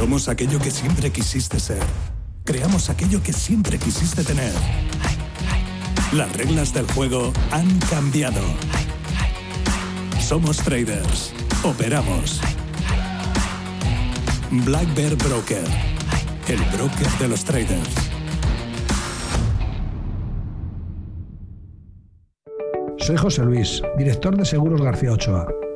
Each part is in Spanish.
Somos aquello que siempre quisiste ser. Creamos aquello que siempre quisiste tener. Las reglas del juego han cambiado. Somos traders. Operamos. Black Bear Broker. El broker de los traders. Soy José Luis, director de Seguros García Ochoa,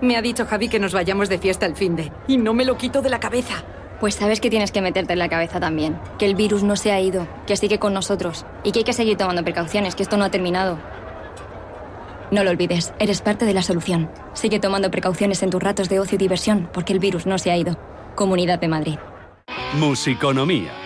Me ha dicho Javi que nos vayamos de fiesta el fin de. Y no me lo quito de la cabeza. Pues sabes que tienes que meterte en la cabeza también. Que el virus no se ha ido, que sigue con nosotros. Y que hay que seguir tomando precauciones, que esto no ha terminado. No lo olvides, eres parte de la solución. Sigue tomando precauciones en tus ratos de ocio y diversión, porque el virus no se ha ido. Comunidad de Madrid. Musiconomía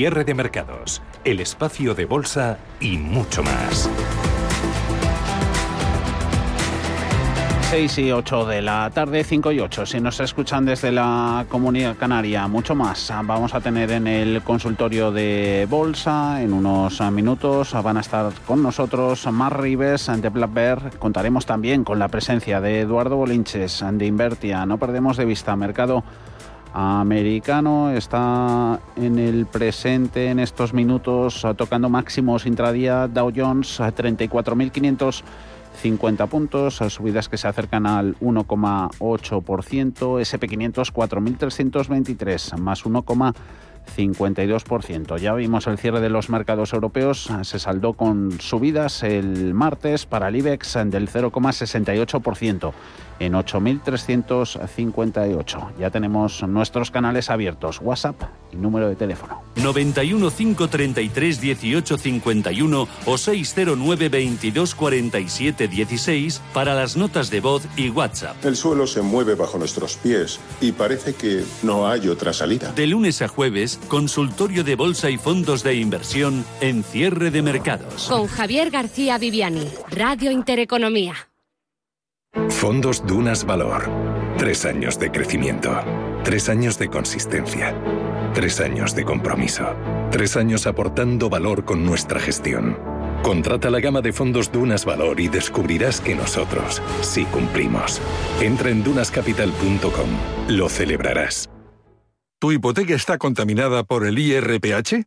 Cierre de mercados, el espacio de bolsa y mucho más. 6 y 8 de la tarde, 5 y 8. Si nos escuchan desde la comunidad canaria, mucho más vamos a tener en el consultorio de bolsa. En unos minutos van a estar con nosotros Mar Rives de Black Bear. Contaremos también con la presencia de Eduardo Bolinches de Invertia. No perdemos de vista mercado americano está en el presente en estos minutos tocando máximos intradía Dow Jones a 34.550 puntos, subidas que se acercan al 1,8%, SP500 4.323 más 1,52%. Ya vimos el cierre de los mercados europeos, se saldó con subidas el martes para el IBEX del 0,68% en 8.358. Ya tenemos nuestros canales abiertos, WhatsApp y número de teléfono. 91 533 18 51 o 609 22 47 16 para las notas de voz y WhatsApp. El suelo se mueve bajo nuestros pies y parece que no hay otra salida. De lunes a jueves, consultorio de bolsa y fondos de inversión en cierre de mercados. Con Javier García Viviani, Radio Intereconomía. Fondos Dunas Valor. Tres años de crecimiento. Tres años de consistencia. Tres años de compromiso. Tres años aportando valor con nuestra gestión. Contrata la gama de fondos Dunas Valor y descubrirás que nosotros sí cumplimos. Entra en dunascapital.com. Lo celebrarás. ¿Tu hipoteca está contaminada por el IRPH?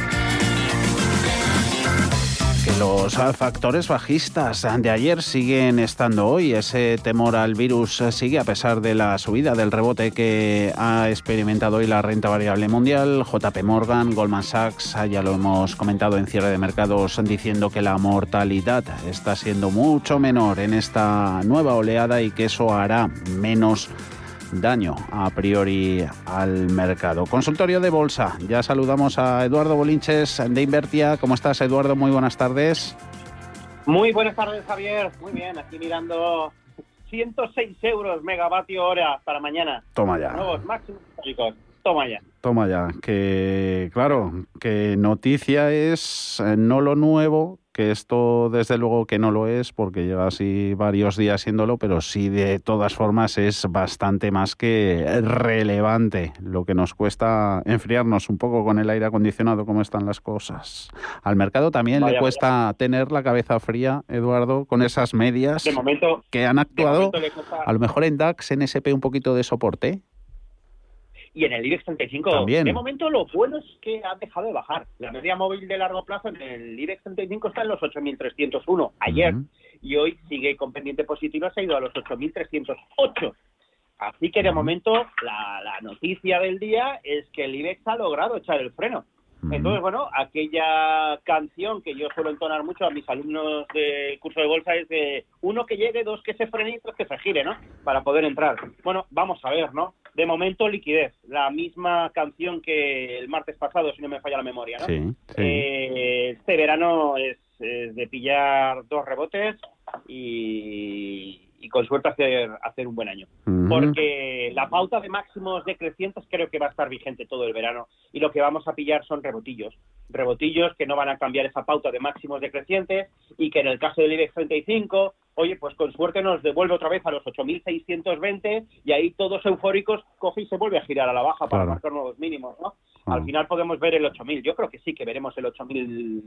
los factores bajistas de ayer siguen estando hoy. Ese temor al virus sigue a pesar de la subida del rebote que ha experimentado hoy la renta variable mundial. JP Morgan, Goldman Sachs, ya lo hemos comentado en cierre de mercados, diciendo que la mortalidad está siendo mucho menor en esta nueva oleada y que eso hará menos daño a priori al mercado. Consultorio de Bolsa. Ya saludamos a Eduardo Bolinches de Invertia. ¿Cómo estás, Eduardo? Muy buenas tardes. Muy buenas tardes, Javier. Muy bien, aquí mirando 106 euros megavatio hora para mañana. Toma ya. Nuevos máximos históricos. Toma ya. Toma ya. Que, claro, que noticia es eh, no lo nuevo, que esto desde luego que no lo es porque lleva así varios días siéndolo, pero sí de todas formas es bastante más que relevante lo que nos cuesta enfriarnos un poco con el aire acondicionado como están las cosas. Al mercado también le cuesta tener la cabeza fría, Eduardo, con esas medias que han actuado a lo mejor en DAX, en SP un poquito de soporte y en el IBEX 35. De momento lo bueno es que ha dejado de bajar. La media móvil de largo plazo en el IBEX 35 está en los 8.301 ayer y hoy sigue con pendiente positiva, se ha ido a los 8.308. Así que de momento la, la noticia del día es que el IBEX ha logrado echar el freno. Entonces, bueno, aquella canción que yo suelo entonar mucho a mis alumnos del curso de bolsa es de uno que llegue, dos que se frene y tres que se gire, ¿no? Para poder entrar. Bueno, vamos a ver, ¿no? De momento, liquidez. La misma canción que el martes pasado, si no me falla la memoria, ¿no? Sí, eh, este verano es, de pillar dos rebotes y, y con suerte hacer, hacer un buen año. Porque la pauta de máximos decrecientes creo que va a estar vigente todo el verano y lo que vamos a pillar son rebotillos. Rebotillos que no van a cambiar esa pauta de máximos decrecientes y que en el caso del IBEX 35 oye, pues con suerte nos devuelve otra vez a los 8.620 y ahí todos eufóricos coge y se vuelve a girar a la baja para marcar nuevos mínimos, ¿no? Al final podemos ver el 8.000. Yo creo que sí que veremos el 8.000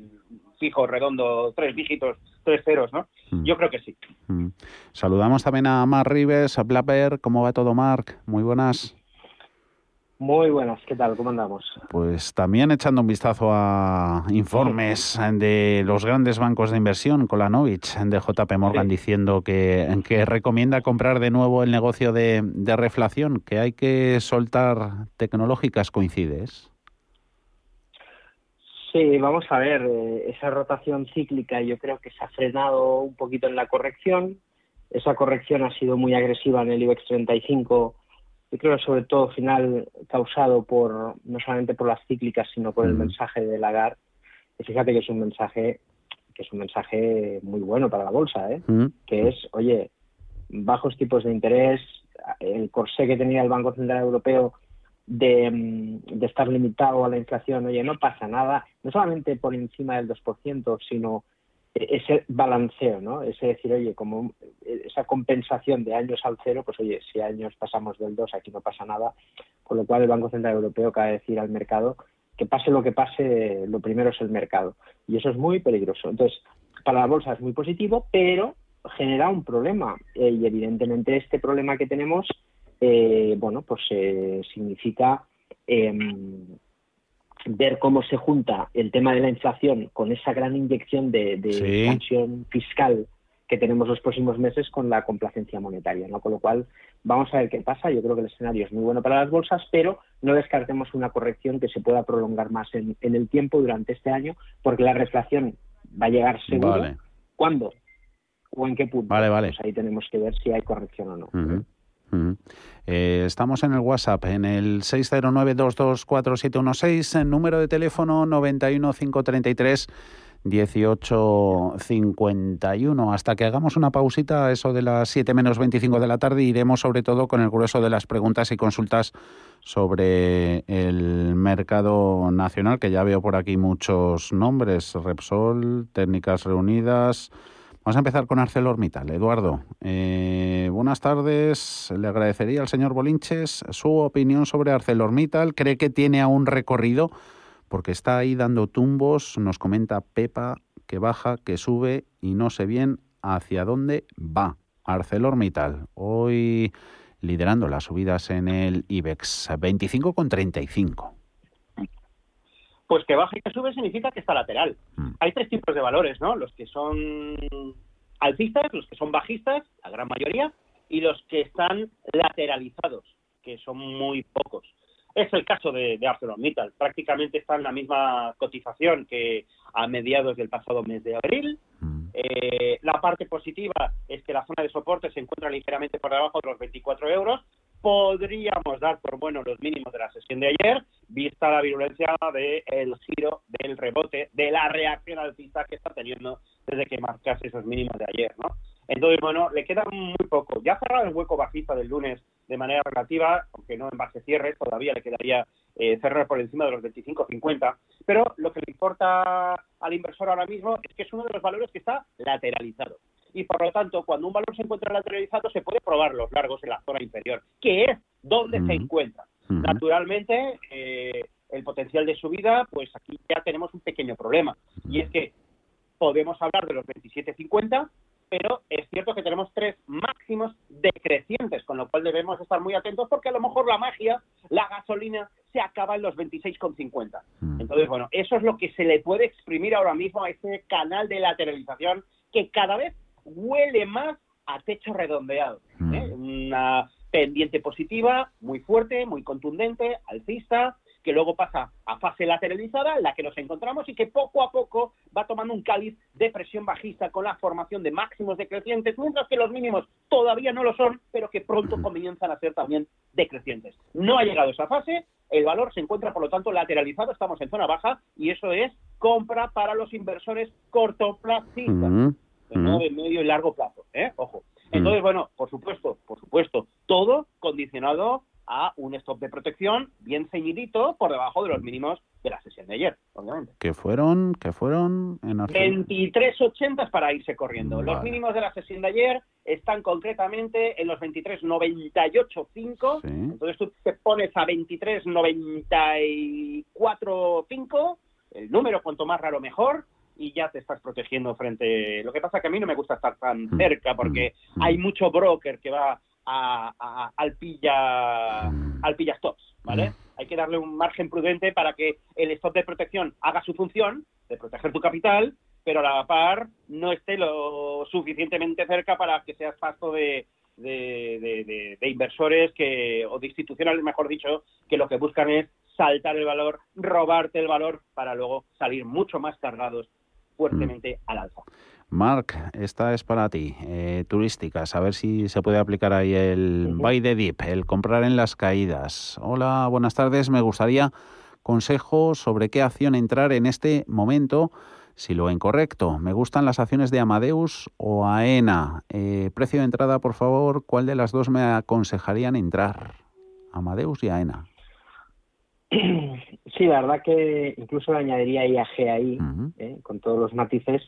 fijo, redondo, tres dígitos, tres ceros, ¿no? Mm. Yo creo que sí. Mm. Saludamos también a Mar Rives, a Blapper. ¿Cómo va todo, Marc? Muy buenas. Muy buenas, ¿qué tal? ¿Cómo andamos? Pues también echando un vistazo a informes de los grandes bancos de inversión, Kolanovich de JP Morgan, diciendo que, que, recomienda comprar de nuevo el negocio de, reflación, que hay que soltar tecnológicas, ¿coincides? Sí, vamos a ver, eh, esa rotación cíclica yo creo que se ha frenado un poquito en la corrección. Esa corrección ha sido muy agresiva en el IBEX 35 yo creo sobre todo final causado por no solamente por las cíclicas sino por el mm. mensaje de Lagarde fíjate que es un mensaje que es un mensaje muy bueno para la bolsa ¿eh? Mm. que es oye bajos tipos de interés el corsé que tenía el Banco Central Europeo de, mm, de estar limitado a la inflación oye no pasa nada no solamente por encima del 2% sino ese balanceo, ¿no? Ese decir, oye, como esa compensación de años al cero, pues oye, si años pasamos del 2, aquí no pasa nada, con lo cual el Banco Central Europeo acaba de decir al mercado que pase lo que pase, lo primero es el mercado. Y eso es muy peligroso. Entonces, para la bolsa es muy positivo, pero genera un problema. Eh, y evidentemente este problema que tenemos, eh, bueno, pues eh, significa em, ver cómo se junta el tema de la inflación con esa gran inyección de, de fiscal que tenemos los próximos meses con la complacencia monetaria, ¿no? Con lo cual, vamos a ver qué pasa. Yo creo que el escenario es muy bueno para las bolsas, pero no descartemos una corrección que se pueda prolongar más en, el tiempo durante este año, porque la reflación va a llegar seguro. ¿Cuándo? o en qué punto. Vale, vale. Pues ahí tenemos que ver si hay corrección o no. Eh, estamos en el WhatsApp, en el 609-224716, en número de teléfono 91533. 18.51. Hasta que hagamos una pausita, eso de las 7 menos 25 de la tarde, iremos sobre todo con el grueso de las preguntas y consultas sobre el mercado nacional, que ya veo por aquí muchos nombres, Repsol, Técnicas Reunidas. Vamos a empezar con ArcelorMittal. Eduardo, eh, buenas tardes. Le agradecería al señor Bolinches su opinión sobre ArcelorMittal. ¿Cree que tiene aún recorrido? porque está ahí dando tumbos, nos comenta Pepa que baja, que sube y no sé bien hacia dónde va. ArcelorMittal, hoy liderando las subidas en el IBEX, 25,35. Pues que baja y que sube significa que está lateral. Mm. Hay tres tipos de valores, ¿no? Los que son alcistas, los que son bajistas, la gran mayoría, y los que están lateralizados, que son muy pocos. Es el caso de, de ArcelorMittal. Prácticamente está en la misma cotización que a mediados del pasado mes de abril. Mm. Eh, la parte positiva es que la zona de soporte se encuentra ligeramente por debajo de los 24 euros. Podríamos dar por bueno los mínimos de la sesión de ayer, vista la virulencia del giro, del rebote, de la reacción alcista que está teniendo desde que marcase esos mínimos de ayer, ¿no? Entonces, bueno, le queda muy poco. Ya ha cerrado el hueco bajista del lunes de manera relativa, aunque no en base cierre, todavía le quedaría eh, cerrar por encima de los 25.50, pero lo que le importa al inversor ahora mismo es que es uno de los valores que está lateralizado. Y por lo tanto, cuando un valor se encuentra lateralizado, se puede probar los largos en la zona inferior, que es donde se encuentra. Naturalmente, eh, el potencial de subida, pues aquí ya tenemos un pequeño problema. Y es que podemos hablar de los 27.50, pero es cierto que tenemos tres máximos decrecientes, con lo cual debemos estar muy atentos porque a lo mejor la magia, la gasolina, se acaba en los 26,50. Mm. Entonces, bueno, eso es lo que se le puede exprimir ahora mismo a ese canal de lateralización que cada vez huele más a techo redondeado. ¿eh? Mm. Una pendiente positiva, muy fuerte, muy contundente, alcista, que luego pasa a fase lateralizada, en la que nos encontramos y que poco a poco va tomando un cáliz de presión bajista con la formación de máximos decrecientes, mientras que los mínimos todavía no lo son, pero que pronto comienzan a ser también decrecientes. No ha llegado esa fase, el valor se encuentra por lo tanto lateralizado, estamos en zona baja y eso es compra para los inversores cortoplacistas, no de medio y largo plazo, ¿eh? ojo. Entonces, bueno, por supuesto, por supuesto, todo condicionado a un stop de protección bien ceñidito por debajo de los mínimos de la sesión de ayer, obviamente. Que fueron, que fueron en 23.80 para irse corriendo. Los mínimos de la sesión de ayer están concretamente en los 23.98.5. Entonces tú te pones a 23.94.5, el número cuanto más raro mejor, y ya te estás protegiendo frente. Lo que pasa que a mí no me gusta estar tan mm. cerca porque mm. hay mucho broker que va a, al pilla al pilla stops, ¿vale? Mm. Hay que darle un margen prudente para que el stop de protección haga su función de proteger tu capital, pero a la par no esté lo suficientemente cerca para que seas pasto de, de, de, inversores que o de institucionales, mejor dicho, que lo que buscan es saltar el valor, robarte el valor para luego salir mucho más cargados fuertemente mm. al alza. Mark, esta es para ti, eh, turísticas, a ver si se puede aplicar ahí el buy the dip, el comprar en las caídas. Hola, buenas tardes, me gustaría consejo sobre qué acción entrar en este momento, si lo incorrecto. Me gustan las acciones de Amadeus o AENA. Eh, precio de entrada, por favor, ¿cuál de las dos me aconsejarían entrar? Amadeus y AENA. Sí, la verdad que incluso le añadiría IAG ahí, eh, con todos los matices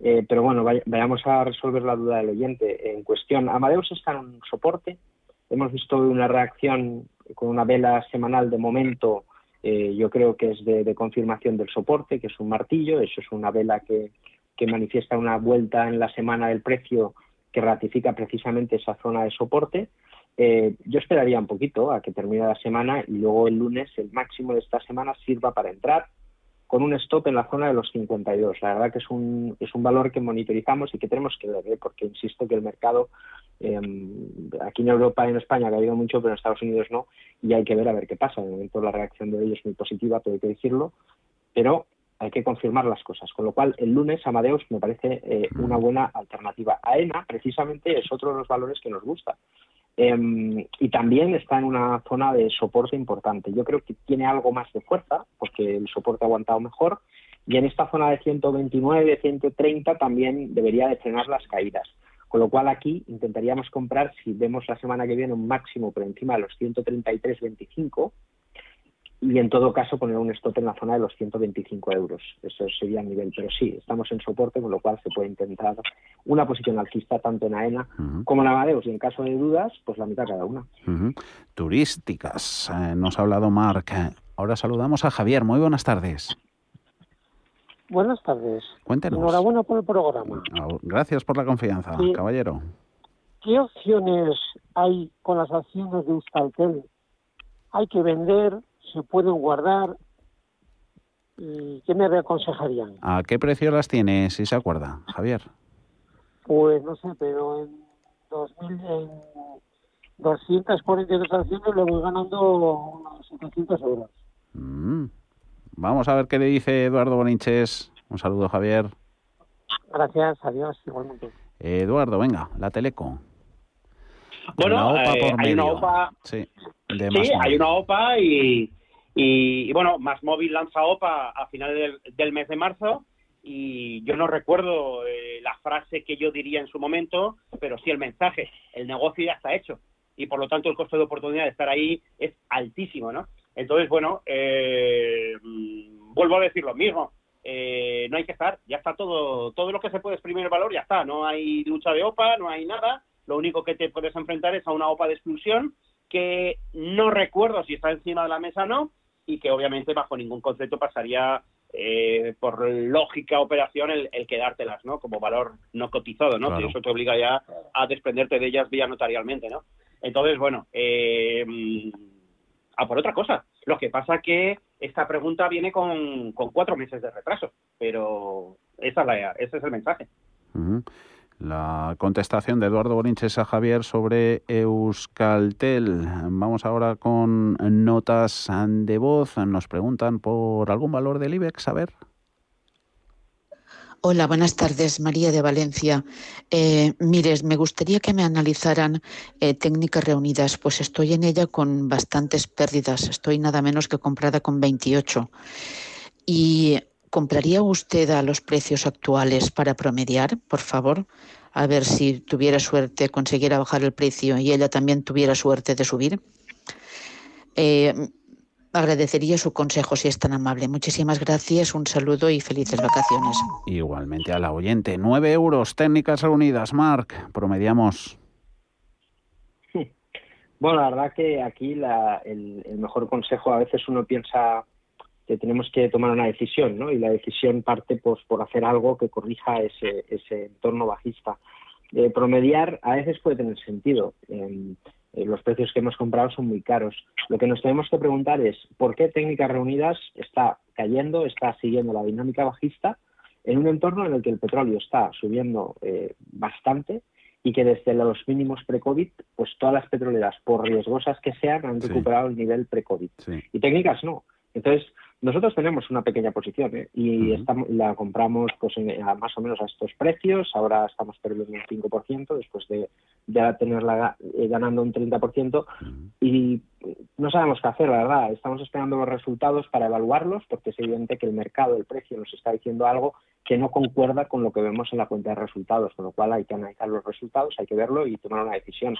eh, pero bueno, vayamos a resolver la duda del oyente. En cuestión, Amadeus está en un soporte. Hemos visto una reacción con una vela semanal de momento, eh, yo creo que es de, confirmación del soporte, que es un martillo. Eso es una vela que, manifiesta una vuelta en la semana del precio que ratifica precisamente esa zona de soporte. Eh, yo esperaría un poquito a que termine la semana y luego el lunes, el máximo de esta semana, sirva para entrar con un stop en la zona de los 52. La verdad que es un, es un valor que monitorizamos y que tenemos que ver, ¿eh? porque insisto que el mercado em, aquí en Europa y en España ha caído mucho, pero en Estados Unidos no, y hay que ver a ver qué pasa. De momento la reacción de hoy es muy positiva, todo hay que decirlo, pero hay que confirmar las cosas. Con lo cual, el lunes Amadeus me parece eh, una buena alternativa. AENA, precisamente, es otro de los valores que nos gusta. Em, y también está en una zona de soporte importante. Yo creo que tiene algo más de fuerza, porque el soporte ha aguantado mejor, y en esta zona de 129, 130 también debería de frenar las caídas. Con lo cual aquí intentaríamos comprar, si vemos la semana que viene un máximo por encima de los 133.25, y en todo caso poner un stop en la zona de los 125 euros. Eso sería el nivel. Pero sí, estamos en soporte, con lo cual se puede intentar una posición alcista tanto en AENA como en Amadeus. Y en caso de dudas, pues la mitad cada una. Turísticas. Eh, nos ha hablado Marc. Ahora saludamos a Javier. Muy buenas tardes. Buenas tardes. Cuéntenos. Enhorabuena por el programa. Gracias por la confianza, caballero. ¿Qué opciones hay con las acciones de Euskaltel? ¿Hay que vender? Se pueden guardar. ¿Y ¿Qué me aconsejarían? ¿A qué precio las tiene, si se acuerda, Javier? Pues no sé, pero en, 2000, en 242 acciones le voy ganando unos 700 euros. Mm. Vamos a ver qué le dice Eduardo Boninches. Un saludo, Javier. Gracias, adiós, igualmente. Eduardo, venga, la Teleco. Bueno, eh, hay una OPA. Sí, sí hay una OPA y, y, bueno, Más Móvil lanza OPA a finales del, mes de marzo y yo no recuerdo eh, la frase que yo diría en su momento, pero sí el mensaje. El negocio ya está hecho y por lo tanto el costo de oportunidad de estar ahí es altísimo, ¿no? Entonces, bueno, eh, mm, vuelvo a decir lo mismo. Eh, no hay que estar, ya está todo, todo lo que se puede exprimir el valor, ya está. No hay lucha de OPA, no hay nada. Lo único que te puedes enfrentar es a una OPA de exclusión que no recuerdo si está encima de la mesa o no, y que obviamente bajo ningún concepto pasaría eh, por lógica operación el, quedártelas, ¿no? Como valor no cotizado, ¿no? eso te obliga ya a desprenderte de ellas vía notarialmente, ¿no? Entonces, bueno, eh, a por otra cosa. Lo que pasa que esta pregunta viene con, cuatro meses de retraso, pero esa es la, ese es el mensaje. La contestación de Eduardo Borinches a Javier sobre Euskaltel. Vamos ahora con notas de voz. Nos preguntan por algún valor del IBEX. A ver. Hola, buenas tardes, María de Valencia. Eh, mires, me gustaría que me analizaran eh, técnicas reunidas, pues estoy en ella con bastantes pérdidas. Estoy nada menos que comprada con 28. Y ¿Compraría usted a los precios actuales para promediar, por favor? A ver si tuviera suerte, consiguiera bajar el precio y ella también tuviera suerte de subir. Eh, agradecería su consejo si es tan amable. Muchísimas gracias, un saludo y felices vacaciones. Igualmente a la oyente. Nueve euros, técnicas reunidas. Marc, promediamos. Bueno, la verdad que aquí el, el mejor consejo a veces uno piensa que tenemos que tomar una decisión, ¿no? Y la decisión parte pues, por hacer algo que corrija ese, ese entorno bajista. Eh, promediar a veces puede tener sentido. los precios que hemos comprado son muy caros. Lo que nos tenemos que preguntar es por qué Técnicas Reunidas está cayendo, está siguiendo la dinámica bajista en un entorno en el que el petróleo está subiendo eh, bastante y que desde los mínimos pre-COVID, pues todas las petroleras, por riesgosas que sean, han recuperado el nivel pre-COVID. Y técnicas no. Entonces, nosotros tenemos una pequeña posición ¿eh? y estamos, la compramos pues más o menos a estos precios. Ahora estamos perdiendo un 5% después de ya tenerla eh, ganando un 30% y no sabemos qué hacer, la verdad. Estamos esperando los resultados para evaluarlos porque es evidente que el mercado, el precio nos está diciendo algo que no concuerda con lo que vemos en la cuenta de resultados, con lo cual hay que analizar los resultados, hay que verlo y tomar una decisión.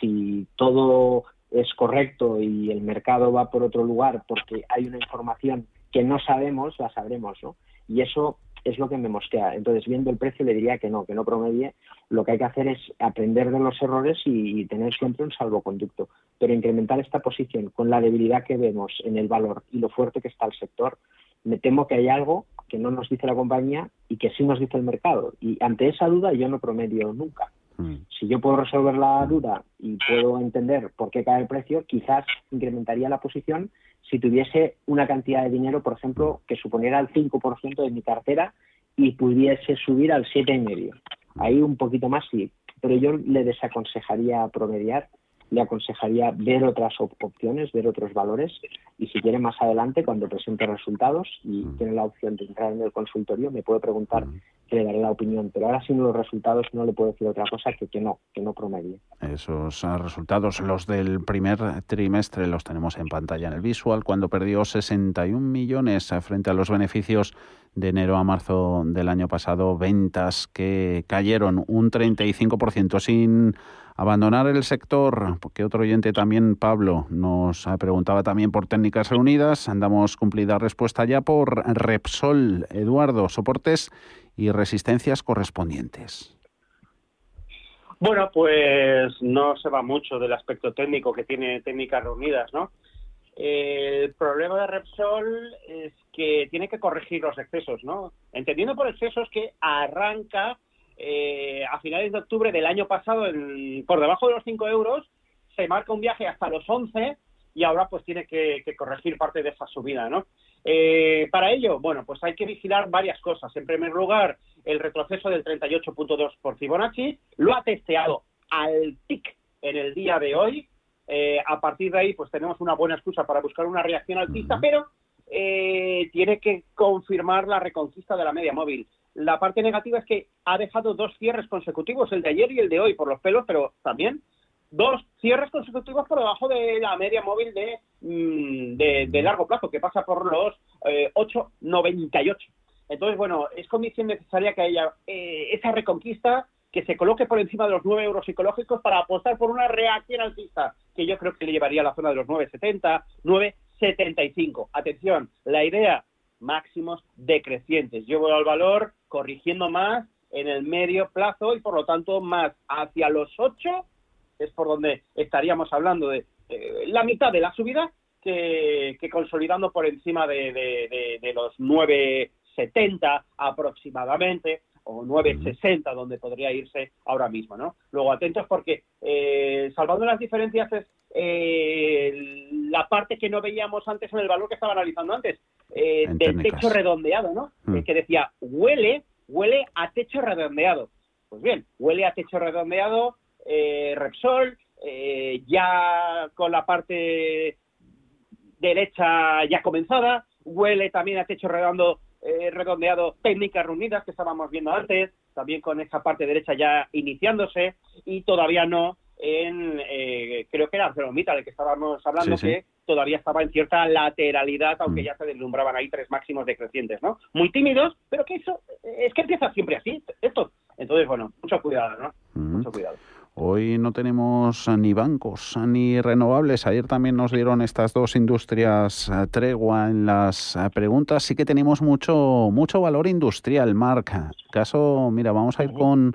Si todo es correcto y el mercado va por otro lugar porque hay una información que no sabemos, la sabremos, ¿no? Y eso es lo que me mosquea. Entonces, viendo el precio, le diría que no, que no promedie. Lo que hay que hacer es aprender de los errores y, tener siempre un salvoconducto. Pero incrementar esta posición con la debilidad que vemos en el valor y lo fuerte que está el sector, me temo que hay algo que no nos dice la compañía y que sí nos dice el mercado. Y ante esa duda yo no promedio nunca. Mm. Si yo puedo resolver la duda y puedo entender por qué cae el precio, quizás incrementaría la posición si tuviese una cantidad de dinero, por ejemplo, que suponiera el 5% de mi cartera y pudiese subir al 7,5%. Ahí un poquito más sí, pero yo le desaconsejaría promediar le aconsejaría ver otras opciones, ver otros valores y si quiere más adelante, cuando presente resultados y mm. tiene la opción de entrar en el consultorio, me puede preguntar mm. que le daré la opinión. Pero ahora sin los resultados no le puedo decir otra cosa que que no, que no promedie. Esos ah, resultados, los del primer trimestre, los tenemos en pantalla en el visual, cuando perdió 61 millones frente a los beneficios de enero a marzo del año pasado, ventas que cayeron un 35% sin abandonar el sector, porque otro oyente también, Pablo, nos preguntaba también por técnicas reunidas. Andamos cumplida respuesta ya por Repsol, Eduardo, soportes y resistencias correspondientes. Bueno, pues no se va mucho del aspecto técnico que tiene técnicas reunidas, ¿no? El problema de Repsol es que tiene que corregir los excesos, ¿no? Entendiendo por excesos que arranca eh, a finales de octubre del año pasado por debajo de los 5 euros, se marca un viaje hasta los 11 y ahora pues tiene que, corregir parte de esa subida, ¿no? Eh, para ello, bueno, pues hay que vigilar varias cosas. En primer lugar, el retroceso del 38.2 por Fibonacci, lo ha testeado al TIC en el día de hoy. Eh, a partir de ahí, pues tenemos una buena excusa para buscar una reacción alcista, pero tiene que confirmar la reconquista de la media móvil. La parte negativa es que ha dejado dos cierres consecutivos, el de ayer y el de hoy, por los pelos, pero también dos cierres consecutivos por debajo de la media móvil de, mm, de, largo plazo, que pasa por los eh, 8,98. Entonces, bueno, es condición necesaria que haya eh, esa reconquista, que se coloque por encima de los 9 euros psicológicos para apostar por una reacción alcista, que yo creo que le llevaría a la zona de los 9,70, 9,75. Atención, la idea máximos decrecientes. Yo voy al valor corrigiendo más en el medio plazo y por lo tanto más hacia los 8 es por donde estaríamos hablando de la mitad de la subida que, consolidando por encima de, de los 9,70 aproximadamente o 9,60 donde podría irse ahora mismo, ¿no? Luego atentos porque eh, salvando las diferencias es eh, la parte que no veíamos antes en el valor que estaba analizando antes, eh, del techo redondeado, ¿no? Mm. que decía, huele, huele a techo redondeado. Pues bien, huele a techo redondeado, eh, Repsol, eh, ya con la parte derecha ya comenzada, huele también a techo redondo, redondeado técnicas reunidas que estábamos viendo antes, también con esa parte derecha ya iniciándose y todavía no en, eh, creo que era Arcelormittal el que estábamos hablando, que todavía estaba en cierta lateralidad, aunque mm. ya se deslumbraban ahí tres máximos decrecientes, ¿no? Muy tímidos, pero que eso, es que empieza siempre así, esto. Entonces, bueno, mucho cuidado, ¿no? Mm. Mucho cuidado. Hoy no tenemos ni bancos ni renovables. Ayer también nos dieron estas dos industrias eh, tregua en las eh, preguntas. Sí que tenemos mucho, mucho valor industrial, Marc. Caso, mira, vamos a ir con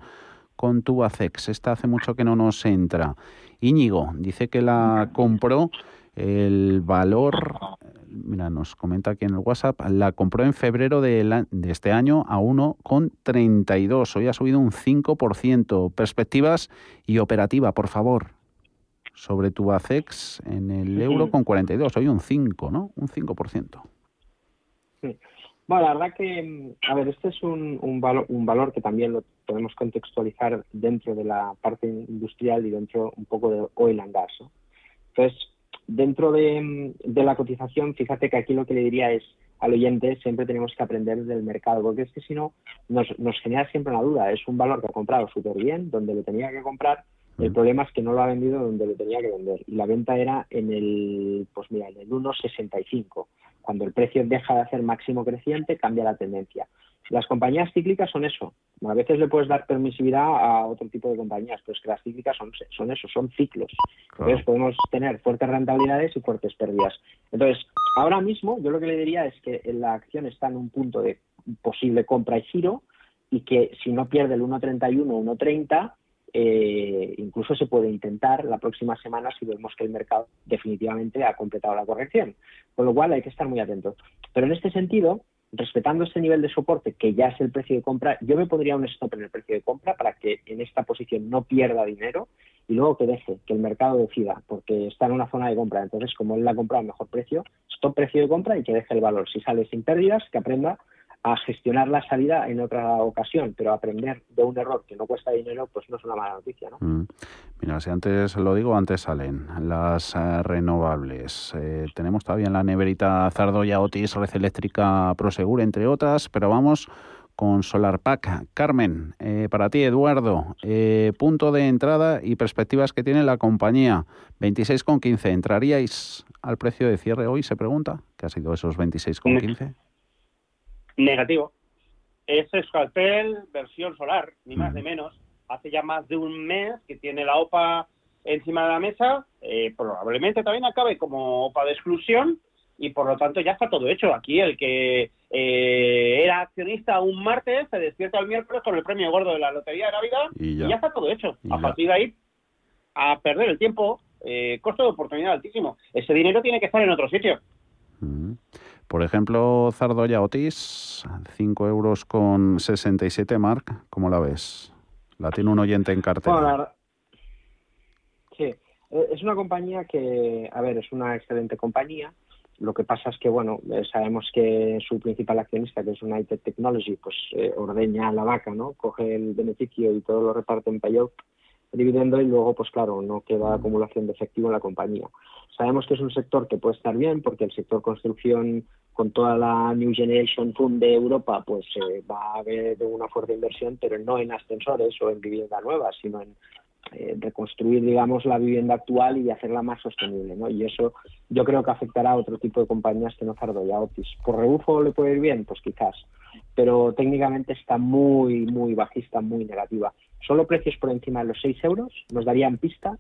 con Tubacex. Esta hace mucho que no nos entra. Íñigo dice que la compró el valor, mira, nos comenta aquí en el WhatsApp, la compró en febrero de, este año a 1,32. Hoy ha subido un 5%. Perspectivas y operativa, por favor. Sobre Tubacex en el euro con 42. Hoy un 5, ¿no? Un 5%. Bueno, la verdad que, a ver, este es un, un, valor, un valor que también lo podemos contextualizar dentro de la parte industrial y dentro un poco de oil and gas. Entonces, dentro de, la cotización, fíjate que aquí lo que le diría es al oyente, siempre tenemos que aprender del mercado, porque es que si no, nos, nos genera siempre una duda. Es un valor que ha comprado súper bien, donde lo tenía que comprar, el problema es que no lo ha vendido donde lo tenía que vender. Y la venta era en el, pues mira, en el 1,65. Cuando el precio deja de hacer máximo creciente, cambia la tendencia. Las compañías cíclicas son eso. A veces le puedes dar permisividad a otro tipo de compañías, pero es que las cíclicas son, son eso, son ciclos. Entonces podemos tener fuertes rentabilidades y fuertes pérdidas. Entonces, ahora mismo yo lo que le diría es que la acción está en un punto de posible compra y giro y que si no pierde el 1.31 o 1.30, eh, incluso se puede intentar la próxima semana si vemos que el mercado definitivamente ha completado la corrección. Con lo cual hay que estar muy atentos. Pero en este sentido, respetando este nivel de soporte, que ya es el precio de compra, yo me pondría un stop en el precio de compra para que en esta posición no pierda dinero y luego que deje que el mercado decida, porque está en una zona de compra. Entonces, como él la ha comprado a mejor precio, stop precio de compra y que deje el valor. Si sale sin pérdidas, que aprenda a gestionar la salida en otra ocasión, pero aprender de un error que no cuesta dinero, pues no es una mala noticia, ¿no? Mm. Mira, si antes lo digo, antes salen las eh, renovables. Eh, tenemos todavía en la neverita Zardoya Otis, Red Eléctrica Prosegur, entre otras, pero vamos con SolarPack. Carmen, eh, para ti, Eduardo, punto de entrada y perspectivas que tiene la compañía. 26,15. ¿Entraríais al precio de cierre hoy? Se pregunta. ¿Qué ha sido esos 26,15? Negativo. Es Escalpel versión solar, ni más ni menos. Hace ya más de un mes que tiene la OPA encima de la mesa. Eh, probablemente también acabe como OPA de exclusión y por lo tanto ya está todo hecho. Aquí el que eh, era accionista un martes se despierta el miércoles con el premio gordo de la Lotería de Navidad y ya, está todo hecho. a partir de ahí, a perder el tiempo, eh, costo de oportunidad altísimo. Ese dinero tiene que estar en otro sitio. Por ejemplo, Zardoya Otis, 5 euros con 67, Mark, ¿cómo la ves? La tiene un oyente en cartera. sí, eh, es una compañía que, a ver, es una excelente compañía. Lo que pasa es que, bueno, eh, sabemos que su principal accionista, que es United Technology, pues eh, ordeña la vaca, ¿no? Coge el beneficio y todo lo reparte en payout dividendo y luego, pues claro, no queda acumulación de efectivo en la compañía. Sabemos que es un sector que puede estar bien porque el sector construcción con toda la New Generation Fund de Europa, pues eh, va a haber una fuerte inversión, pero no en ascensores o en vivienda nueva, sino en eh, reconstruir, digamos, la vivienda actual y hacerla más sostenible, ¿no? Y eso yo creo que afectará a otro tipo de compañías que no Zardoya Otis. ¿Por rebufo le puede ir bien? Pues quizás, pero técnicamente está muy, muy bajista, muy negativa. Solo precios por encima de los 6 euros nos darían pista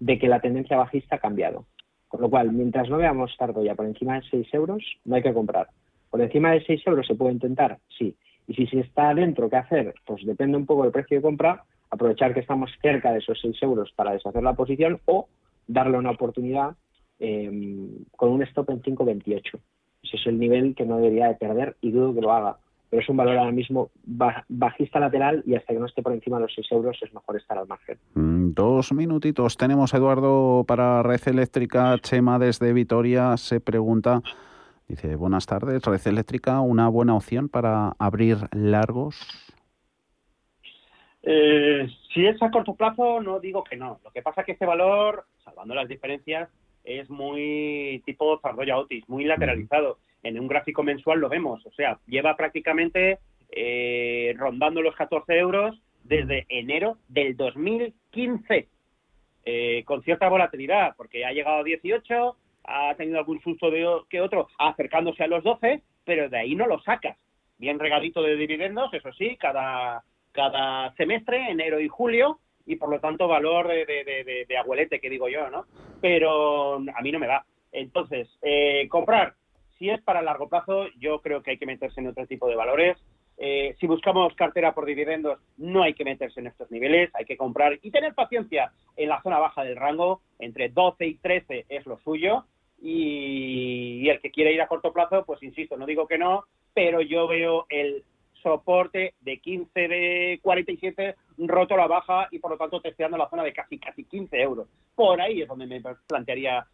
de que la tendencia bajista ha cambiado. Con lo cual, mientras no veamos Zardoya por encima de 6 euros, no hay que comprar. Por encima de 6 euros se puede intentar, sí. Y si se está dentro, ¿qué hacer? Pues depende un poco del precio de compra aprovechar que estamos cerca de esos 6 euros para deshacer la posición o darle una oportunidad em, con un stop en 5.28. Ese es el nivel que no debería de perder y dudo que lo haga. Pero es un valor ahora mismo bajista lateral y hasta que no esté por encima de los 6 euros es mejor estar al margen. Mm, dos minutitos. Tenemos Eduardo para Red Eléctrica. Chema desde Vitoria se pregunta, dice, buenas tardes, Red Eléctrica, ¿una buena opción para abrir largos? Eh, si es a corto plazo, no digo que no. Lo que pasa es que este valor, salvando las diferencias, es muy tipo Zardoya Otis, muy lateralizado. En un gráfico mensual lo vemos, o sea, lleva prácticamente eh, rondando los 14 euros desde enero del 2015, eh, con cierta volatilidad, porque ha llegado a 18, ha tenido algún susto de, que otro acercándose a los 12, pero de ahí no lo sacas. Bien regalito de dividendos, eso sí, cada cada semestre, enero y julio, y por lo tanto valor de, de, abuelete, que digo yo, ¿no? Pero a mí no me va. Entonces, eh, comprar, si es para largo plazo, yo creo que hay que meterse en otro tipo de valores. Eh, si buscamos cartera por dividendos, no hay que meterse en estos niveles, hay que comprar y tener paciencia en la zona baja del rango, entre 12 y 13 es lo suyo, y el que quiere ir a corto plazo, pues insisto, no digo que no, pero yo veo el soporte de 15 de 47 roto la baja y por lo tanto testeando la zona de casi casi 15 euros. Por ahí es donde me plantearía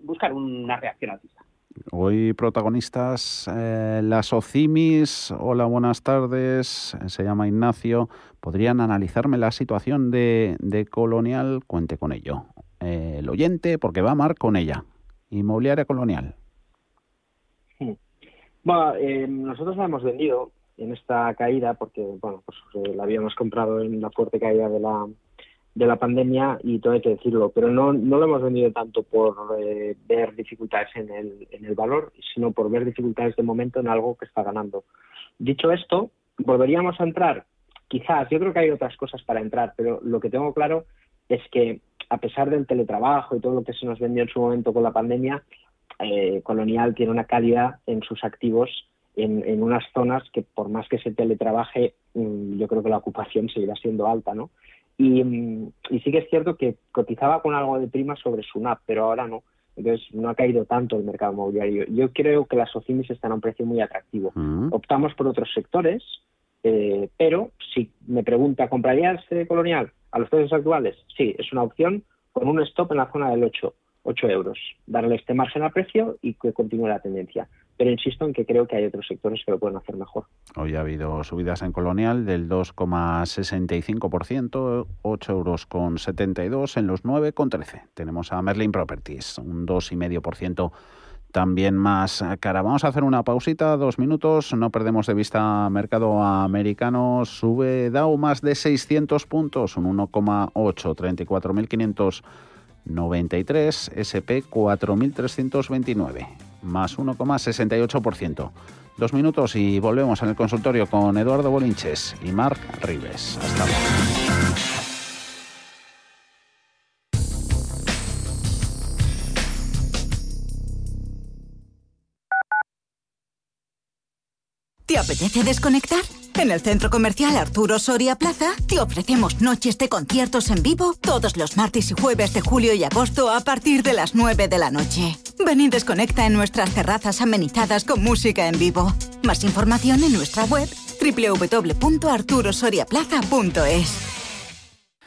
buscar una reacción alcista. Hoy protagonistas eh, las OCIMIS. Hola, buenas tardes. Se llama Ignacio. ¿Podrían analizarme la situación de, Colonial? Cuente con ello. Eh, el oyente, porque va a amar con ella. Inmobiliaria Colonial. Bueno, eh, nosotros la hemos vendido en esta caída, porque bueno, pues eh, la habíamos comprado en la fuerte caída de la, de la pandemia y todo hay que decirlo, pero no, no lo hemos vendido tanto por eh, ver dificultades en el, en el valor, sino por ver dificultades de momento en algo que está ganando. Dicho esto, volveríamos a entrar, quizás, yo creo que hay otras cosas para entrar, pero lo que tengo claro es que a pesar del teletrabajo y todo lo que se nos vendió en su momento con la pandemia, eh, Colonial tiene una calidad en sus activos en, unas zonas que por más que se teletrabaje, mm, yo creo que la ocupación seguirá siendo alta, ¿no? Mm, y, sí que es cierto que cotizaba con algo de prima sobre su NAP, pero ahora no. Entonces no ha caído tanto el mercado inmobiliario. Yo creo que las SOCIMIS están a un precio muy atractivo. Mm. Optamos por otros sectores, eh, pero si me pregunta, ¿comprarías Colonial a los precios actuales? Sí, es una opción con un stop en la zona del 8, 8 euros. Darle este margen a precio y que continúe la tendencia. Pero insisto en que creo que hay otros sectores que lo pueden hacer mejor. Hoy ha habido subidas en Colonial del 2,65%, 8 euros con 72 en los 9,13. Tenemos a Merlin Properties, un 2,5% también más cara. Vamos a hacer una pausita, dos minutos, no perdemos de vista mercado americano, sube Dow más de 600 puntos, un 1,8, 34.593, SP 4.329, más 1,68%. Dos minutos y volvemos en el consultorio con Eduardo Bolinches y Marc Rives. Hasta luego. ¿Te apetece desconectar? En el centro comercial Arturo Soria Plaza te ofrecemos noches de conciertos en vivo todos los martes y jueves de julio y agosto a partir de las 9 de la noche. Ven y desconecta en nuestras terrazas amenizadas con música en vivo. Más información en nuestra web www.arturosoriaplaza.es.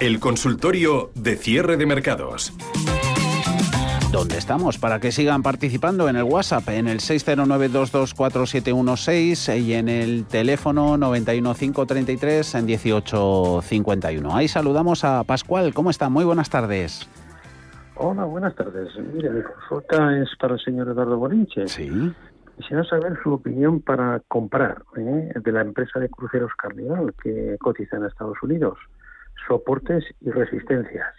El consultorio de cierre de mercados. ¿Dónde estamos? Para que sigan participando en el WhatsApp, en el 609224716 y en el teléfono 91533 en 1851. Ahí saludamos a Pascual. ¿Cómo está? Muy buenas tardes. Hola, buenas tardes. Mire, mi consulta es para el señor Eduardo Bolinche. Sí. Quisiera saber su opinión para comprar ¿eh? de la empresa de cruceros Carnival que cotiza en Estados Unidos soportes y resistencias.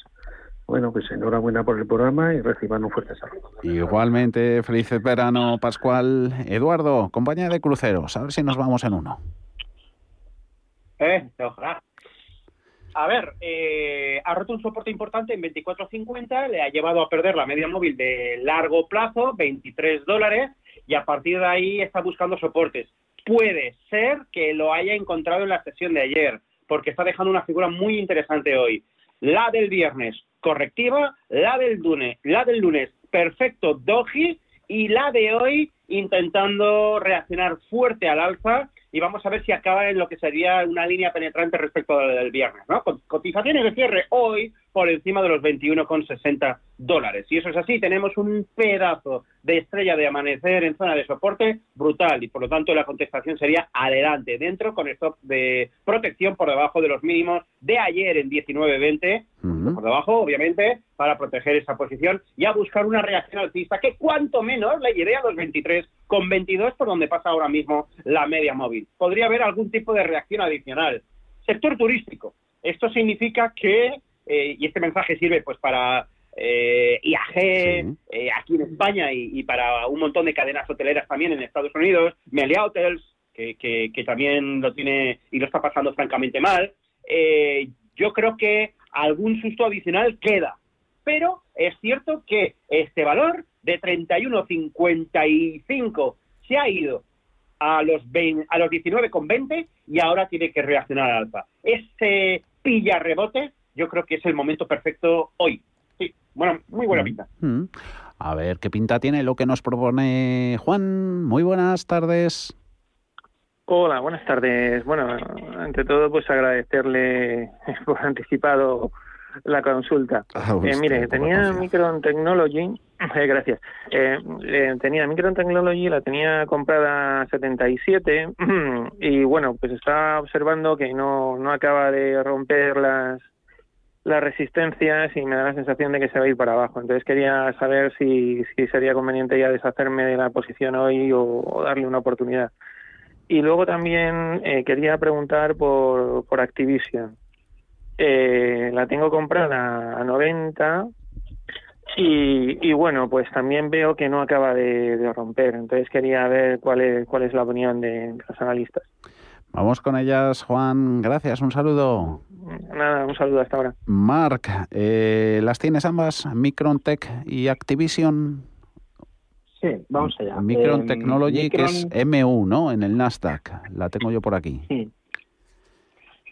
Bueno, pues enhorabuena por el programa y reciban un fuerte saludo. Igualmente, feliz verano, Pascual. Eduardo, compañía de cruceros, a ver si nos vamos en uno. Eh, ojalá. A ver, eh, ha roto un soporte importante en 24.50, le ha llevado a perder la media móvil de largo plazo, 23 dólares, y a partir de ahí está buscando soportes. Puede ser que lo haya encontrado en la sesión de ayer porque está dejando una figura muy interesante hoy. La del viernes, correctiva, la del lunes, la del lunes, perfecto doji, y la de hoy intentando reaccionar fuerte al alza y vamos a ver si acaba en lo que sería una línea penetrante respecto al del viernes, ¿no? Cotizaciones de cierre hoy por encima de los 21,60 dólares. Y eso es así, tenemos un pedazo de estrella de amanecer en zona de soporte brutal y por lo tanto la contestación sería adelante, dentro con stop de protección por debajo de los mínimos de ayer en 19.20, por debajo obviamente, para proteger esa posición y a buscar una reacción alcista que cuanto menos le lleve a los 23 con 22 por donde pasa ahora mismo la media móvil. Podría haber algún tipo de reacción adicional. Sector turístico. Esto significa que eh, y este mensaje sirve pues para eh, IAG eh, aquí en España y, para un montón de cadenas hoteleras también en Estados Unidos, Melia Hotels, que, que, también lo tiene y lo está pasando francamente mal. Eh, yo creo que algún susto adicional queda. Pero es cierto que este valor de 31,55 se ha ido a los, a los 19,20 y ahora tiene que reaccionar al alza. Ese pilla rebote yo creo que es el momento perfecto hoy. Sí, bueno, muy buena mm. pinta. Mm. A ver qué pinta tiene lo que nos propone Juan. Muy buenas tardes. Hola, buenas tardes. Bueno, ante todo, pues agradecerle por anticipado la consulta. Ah, eh, mire, tenía Micron Technology, eh, gracias. Eh, eh, tenía Micron Technology, la tenía comprada a 77 y bueno, pues estaba observando que no, no acaba de romper las las resistencias y me da la sensación de que se va a ir para abajo. Entonces quería saber si, sería conveniente ya deshacerme de la posición hoy o darle una oportunidad. Y luego también eh, quería preguntar por, por Activision. Eh, la tengo comprada a 90 y, y, bueno, pues también veo que no acaba de, romper. Entonces quería ver cuál es, cuál es la opinión de los analistas. Vamos con ellas, Juan. Gracias, un saludo. Nada, un saludo hasta ahora. Mark, eh, ¿las tienes ambas? Micron Tech y Activision. Sí, vamos allá. Micron em, Technology, que es MU, ¿no? En el Nasdaq. La tengo yo por aquí. Sí.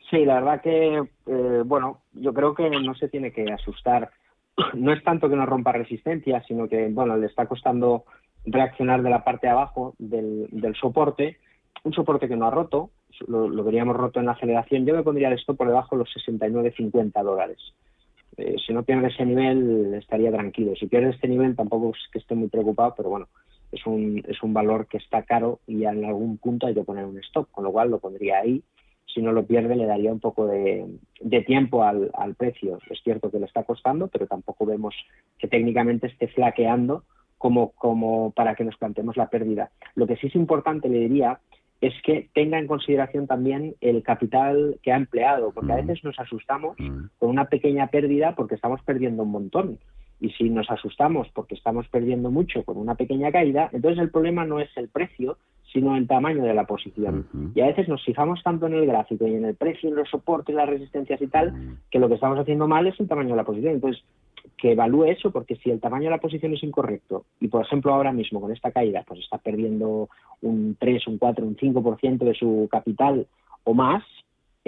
Sí, la verdad que, eh, bueno, yo creo que no se tiene que asustar. No es tanto que no rompa resistencia, sino que, bueno, le está costando reaccionar de la parte de abajo del, del soporte. Un soporte que no ha roto, lo, veríamos roto en la aceleración. Yo me pondría esto por debajo de los 69,50 dólares. Eh, si no pierde ese nivel estaría tranquilo. Si pierde este nivel tampoco es que esté muy preocupado, pero bueno, es un, es un valor que está caro y en algún punto hay que poner un stop, con lo cual lo pondría ahí. Si no lo pierde le daría un poco de, de tiempo al, al precio. Es cierto que le está costando, pero tampoco vemos que técnicamente esté flaqueando como, como para que nos planteemos la pérdida. Lo que sí es importante, le diría, es que tenga en consideración también el capital que ha empleado, porque a mm. veces nos asustamos mm. con una pequeña pérdida porque estamos perdiendo un montón. Y si nos asustamos porque estamos perdiendo mucho con una pequeña caída, entonces el problema no es el precio, sino el tamaño de la posición. Y a veces nos fijamos tanto en el gráfico y en el precio, en los soportes, las resistencias y tal, mm. que lo que estamos haciendo mal es el tamaño de la posición. Entonces, que evalúe eso, porque si el tamaño de la posición es incorrecto y, por ejemplo, ahora mismo con esta caída, pues está perdiendo un 3, un 4, un 5% de su capital o más,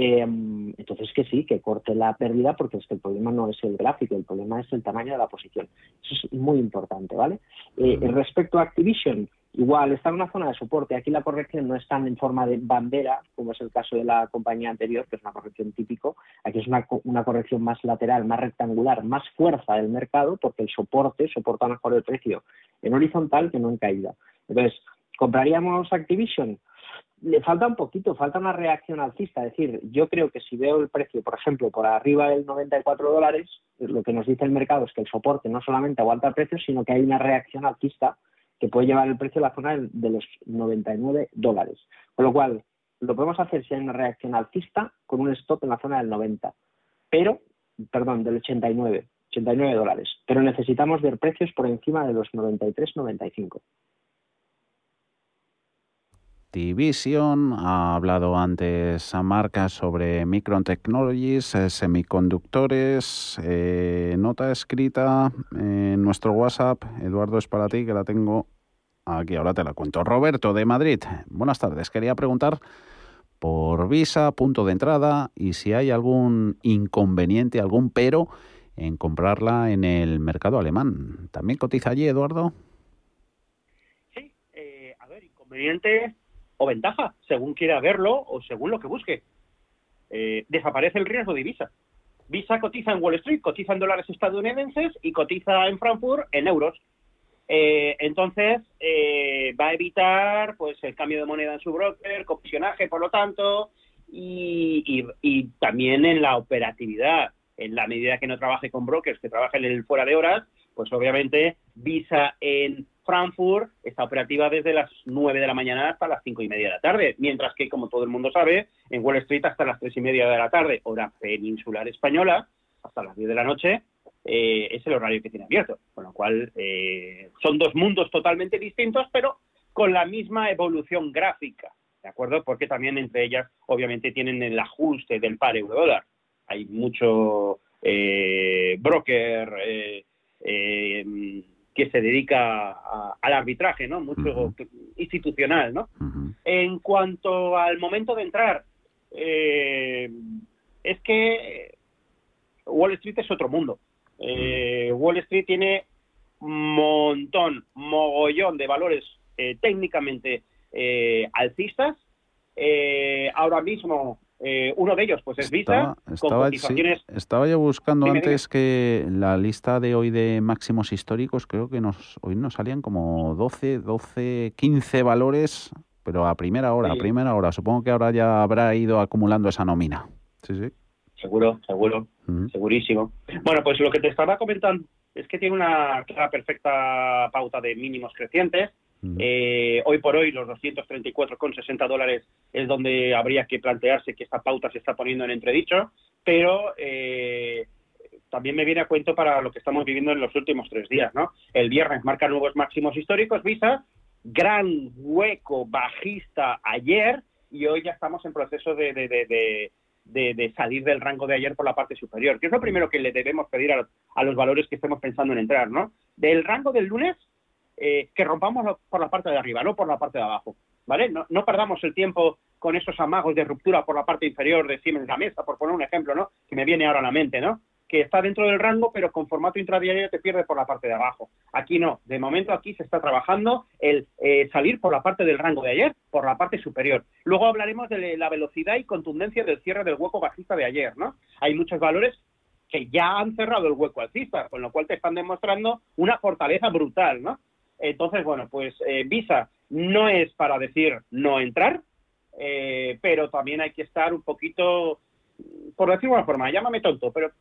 eh, entonces que sí, que corte la pérdida porque es que el problema no es el gráfico, el problema es el tamaño de la posición. Eso es muy importante, ¿vale? Eh, respecto a Activision, igual está en una zona de soporte. Aquí la corrección no es tan en forma de bandera como es el caso de la compañía anterior, que es una corrección típico. Aquí es una, una corrección más lateral, más rectangular, más fuerza del mercado porque el soporte soporta mejor el precio en horizontal que no en caída. Entonces, ¿compraríamos Activision? le falta un poquito, falta una reacción alcista. Es decir, yo creo que si veo el precio, por ejemplo, por arriba del 94 dólares, lo que nos dice el mercado es que el soporte no solamente aguanta el precio, sino que hay una reacción alcista que puede llevar el precio a la zona de los 99 dólares. Con lo cual, lo podemos hacer si hay una reacción alcista con un stop en la zona del 90, pero, perdón, del 89, 89 dólares. Pero necesitamos ver precios por encima de los 93, 95. Activision, ha hablado antes a marca sobre Micron Technologies, eh, semiconductores, eh, nota escrita en nuestro WhatsApp, Eduardo es para ti, que la tengo aquí, ahora te la cuento. Roberto de Madrid, buenas tardes, quería preguntar por Visa, punto de entrada, y si hay algún inconveniente, algún pero en comprarla en el mercado alemán. ¿También cotiza allí, Eduardo? Sí, eh, a ver, inconveniente o ventaja, según quiera verlo o según lo que busque. Eh, desaparece el riesgo de Visa. Visa cotiza en Wall Street, cotiza en dólares estadounidenses y cotiza en Frankfurt en euros. Eh, entonces, eh, va a evitar pues el cambio de moneda en su broker, comisionaje, por lo tanto, y, también en la operatividad. En la medida que no trabaje con brokers, que trabajen en el fuera de horas, pues obviamente Visa en Frankfurt está operativa desde las 9 de la mañana hasta las 5 y media de la tarde, mientras que, como todo el mundo sabe, en Wall Street hasta las 3 y media de la tarde, hora peninsular española, hasta las 10 de la noche, eh, es el horario que tiene abierto. Con lo cual, eh, son dos mundos totalmente distintos, pero con la misma evolución gráfica, ¿de acuerdo? Porque también entre ellas, obviamente, tienen el ajuste del par euro-dólar. Hay mucho eh, broker que se dedica al arbitraje, ¿no? Mucho institucional, ¿no? En cuanto al momento de entrar, es que Wall Street es otro mundo. Wall Street tiene montón, mogollón de valores técnicamente alcistas. ahora mismo eh, uno de ellos, pues es Visa, estaba, estaba yo buscando antes que la lista de hoy de máximos históricos, creo que nos hoy nos salían como 12, 12, 15 valores, pero a primera hora, a primera hora. Supongo que ahora ya habrá ido acumulando esa nómina. Sí, sí. Seguro, seguro, segurísimo. Bueno, pues lo que te estaba comentando es que tiene una clara, perfecta pauta de mínimos crecientes eh, hoy por hoy los 234,60 dólares es donde habría que plantearse que esta pauta se está poniendo en entredicho, pero eh, también me viene a cuento para lo que estamos viviendo en los últimos tres días. ¿no? El viernes marca nuevos máximos históricos, Visa, gran hueco bajista ayer y hoy ya estamos en proceso de, de, salir del rango de ayer por la parte superior, que es lo primero que le debemos pedir a, a los valores que estemos pensando en entrar. ¿no? Del rango del lunes eh, que rompamos por la parte de arriba, no por la parte de abajo. ¿Vale? No, perdamos el tiempo con esos amagos de ruptura por la parte inferior de Siemens la mesa, por poner un ejemplo, ¿no? Que me viene ahora a la mente, ¿no? Que está dentro del rango, pero con formato intradiario te pierdes por la parte de abajo. Aquí no. De momento aquí se está trabajando el eh, salir por la parte del rango de ayer, por la parte superior. Luego hablaremos de la velocidad y contundencia del cierre del hueco bajista de ayer, ¿no? Hay muchos valores que ya han cerrado el hueco alcista, con lo cual te están demostrando una fortaleza brutal, ¿no? Entonces, bueno, pues eh, Visa no es para decir no entrar, eh, pero también hay que estar un poquito, por decirlo de una forma, llámame tonto, pero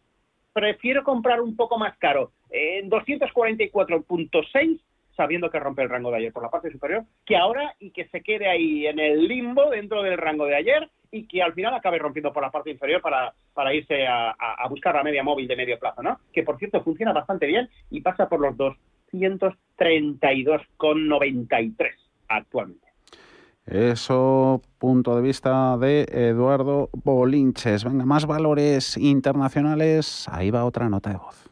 prefiero comprar un poco más caro en 244.6 sabiendo que rompe el rango de ayer por la parte superior, que ahora y que se quede ahí en el limbo dentro del rango de ayer y que al final acabe rompiendo por la parte inferior para, para irse a, a buscar la media móvil de medio plazo, ¿no? Que por cierto funciona bastante bien y pasa por los dos 232,93 actualmente. Eso, punto de vista de Eduardo Bolinches. Venga, más valores internacionales. Ahí va otra nota de voz.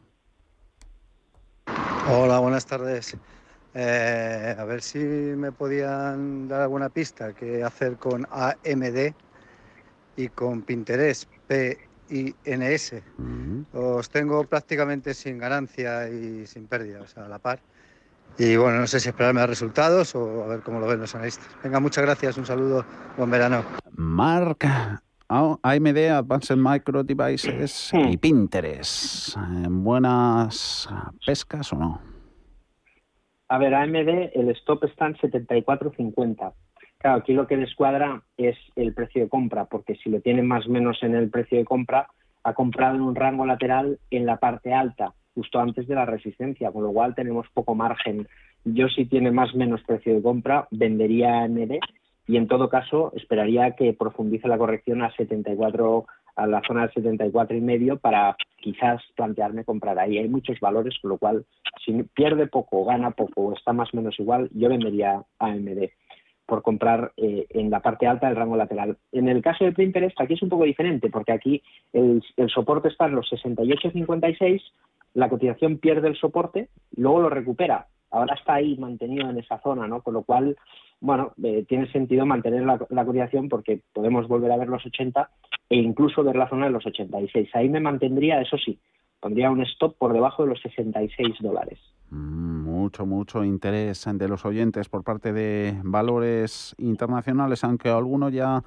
Hola, buenas tardes. Eh, a ver si me podían dar alguna pista que hacer con AMD y con Pinterest, P y NS. Os tengo prácticamente sin ganancia y sin pérdida, o sea, a la par. Y bueno, no sé si esperarme a resultados o a ver cómo lo ven los analistas. Venga, muchas gracias, un saludo, buen verano. Mark, AMD, Advanced Micro Devices y Pinterest. ¿Buenas pescas o no? A ver, AMD, el stop está en 74.50. Claro, aquí lo que descuadra es el precio de compra, porque si lo tiene más o menos en el precio de compra, ha comprado en un rango lateral en la parte alta, justo antes de la resistencia, con lo cual tenemos poco margen. Yo si tiene más o menos precio de compra, vendería AMD y en todo caso esperaría que profundice la corrección a 74 a la zona del 74 y medio para quizás plantearme comprar ahí. Hay muchos valores, con lo cual si pierde poco, gana poco o está más o menos igual, yo vendería AMD por comprar eh, en la parte alta del rango lateral. En el caso de Pinterest, aquí es un poco diferente, porque aquí el, soporte está en los 68.56, la cotización pierde el soporte, luego lo recupera. Ahora está ahí mantenido en esa zona, ¿no? Con lo cual, bueno, eh, tiene sentido mantener la, la, cotización porque podemos volver a ver los 80 e incluso ver la zona de los 86. Ahí me mantendría, eso sí, pondría un stop por debajo de los 66 dólares. Mm, mucho, mucho interés de los oyentes por parte de valores internacionales, aunque alguno ya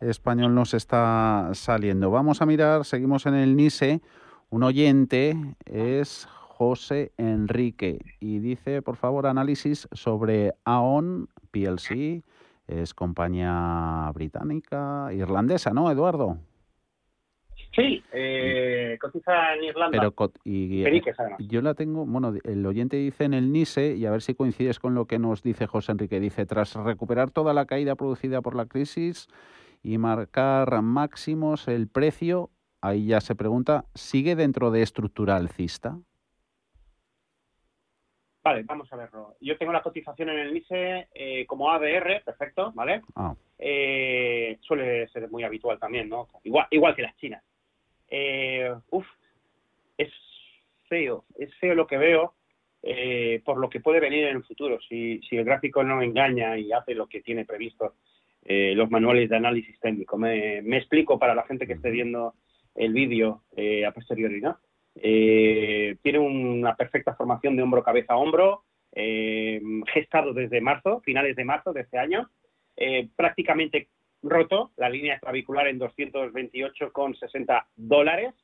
español nos está saliendo. Vamos a mirar, seguimos en el NISE. Un oyente es José Enrique y dice, por favor, análisis sobre AON PLC. Es compañía británica, irlandesa, ¿no, Eduardo? Sí, eh, cotiza en Irlanda. Pero y, eh, yo la tengo, bueno, el oyente dice en el NISE, y a ver si coincides con lo que nos dice José Enrique, dice, tras recuperar toda la caída producida por la crisis y marcar máximos, el precio, ahí ya se pregunta, ¿sigue dentro de estructura alcista? Vale, vamos a verlo. Yo tengo la cotización en el NISE eh, como ADR, perfecto, ¿vale? Ah. suele ser muy habitual también, ¿no? Igual, igual que las chinas. Eh, uf, es feo, es feo lo que veo eh, por lo que puede venir en el futuro. Si, si el gráfico no engaña y hace lo que tiene previsto eh, los manuales de análisis técnico. Me, explico para la gente que esté viendo el vídeo eh, a posteriori, ¿no? tiene una perfecta formación de hombro, cabeza, hombro, gestado desde marzo, finales de marzo de este año, prácticamente roto, la línea clavicular en 228,60 dólares,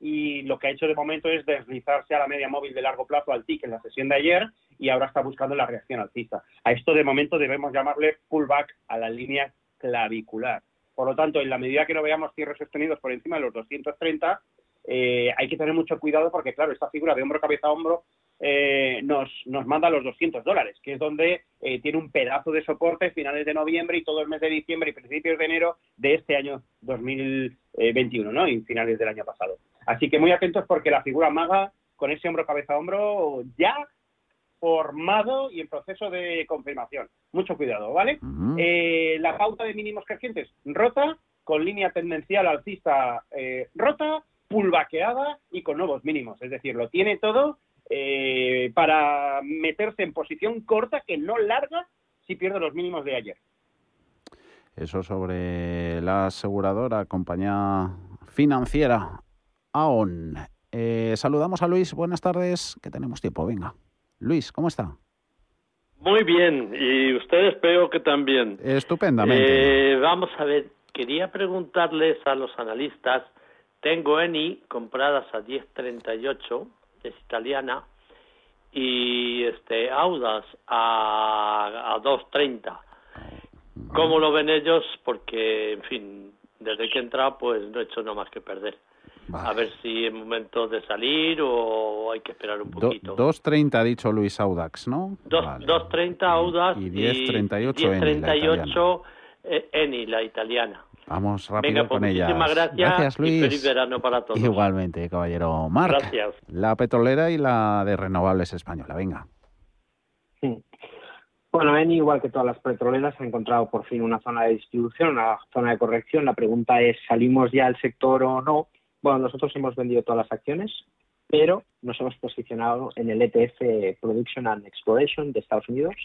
y lo que ha hecho de momento es deslizarse a la media móvil de largo plazo al TIC en la sesión de ayer y ahora está buscando la reacción alcista. A esto de momento debemos llamarle pullback a la línea clavicular. Por lo tanto, en la medida que no veamos cierres sostenidos por encima de los 230, eh, hay que tener mucho cuidado porque, claro, esta figura de hombro, cabeza, hombro eh, nos, nos manda los 200 dólares, que es donde eh, tiene un pedazo de soporte finales de noviembre y todo el mes de diciembre y principios de enero de este año 2021, ¿no? Y finales del año pasado. Así que muy atentos porque la figura maga con ese hombro cabeza hombro ya formado y en proceso de confirmación. Mucho cuidado, ¿vale? Eh, la pauta de mínimos crecientes rota, con línea tendencial alcista rota, pulvaqueada y con nuevos mínimos. Es decir, lo tiene todo eh, para meterse en posición corta que no larga si pierde los mínimos de ayer. Eso sobre la aseguradora, compañía financiera AON. Eh, saludamos a Luis, buenas tardes, que tenemos tiempo, venga. Luis, ¿cómo está? Muy bien, y ustedes espero que también. Estupendamente. Eh, vamos a ver, quería preguntarles a los analistas, tengo ENI compradas a 10.38, es italiana, y este Audas a, a 2.30. ¿Cómo lo ven ellos? Porque, en fin, desde que he entrado, pues no he hecho nada más que perder. A ver si es momento de salir o hay que esperar un poquito. 2.30 ha dicho Luis Audax, ¿no? 2.30 Audax y 10.38 10, Eni, la italiana. Vamos rápido pues con ella. Gracias. gracias, Luis. Y feliz verano para todos. Igualmente, caballero. Marc, gracias. la petrolera y la de renovables española. Venga. Sí. Bueno, Eni, igual que todas las petroleras, ha encontrado por fin una zona de distribución, una zona de corrección. La pregunta es, ¿salimos ya al sector o no? Bueno, nosotros hemos vendido todas las acciones, pero nos hemos posicionado en el ETF Production and Exploration de Estados Unidos,